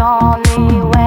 only way.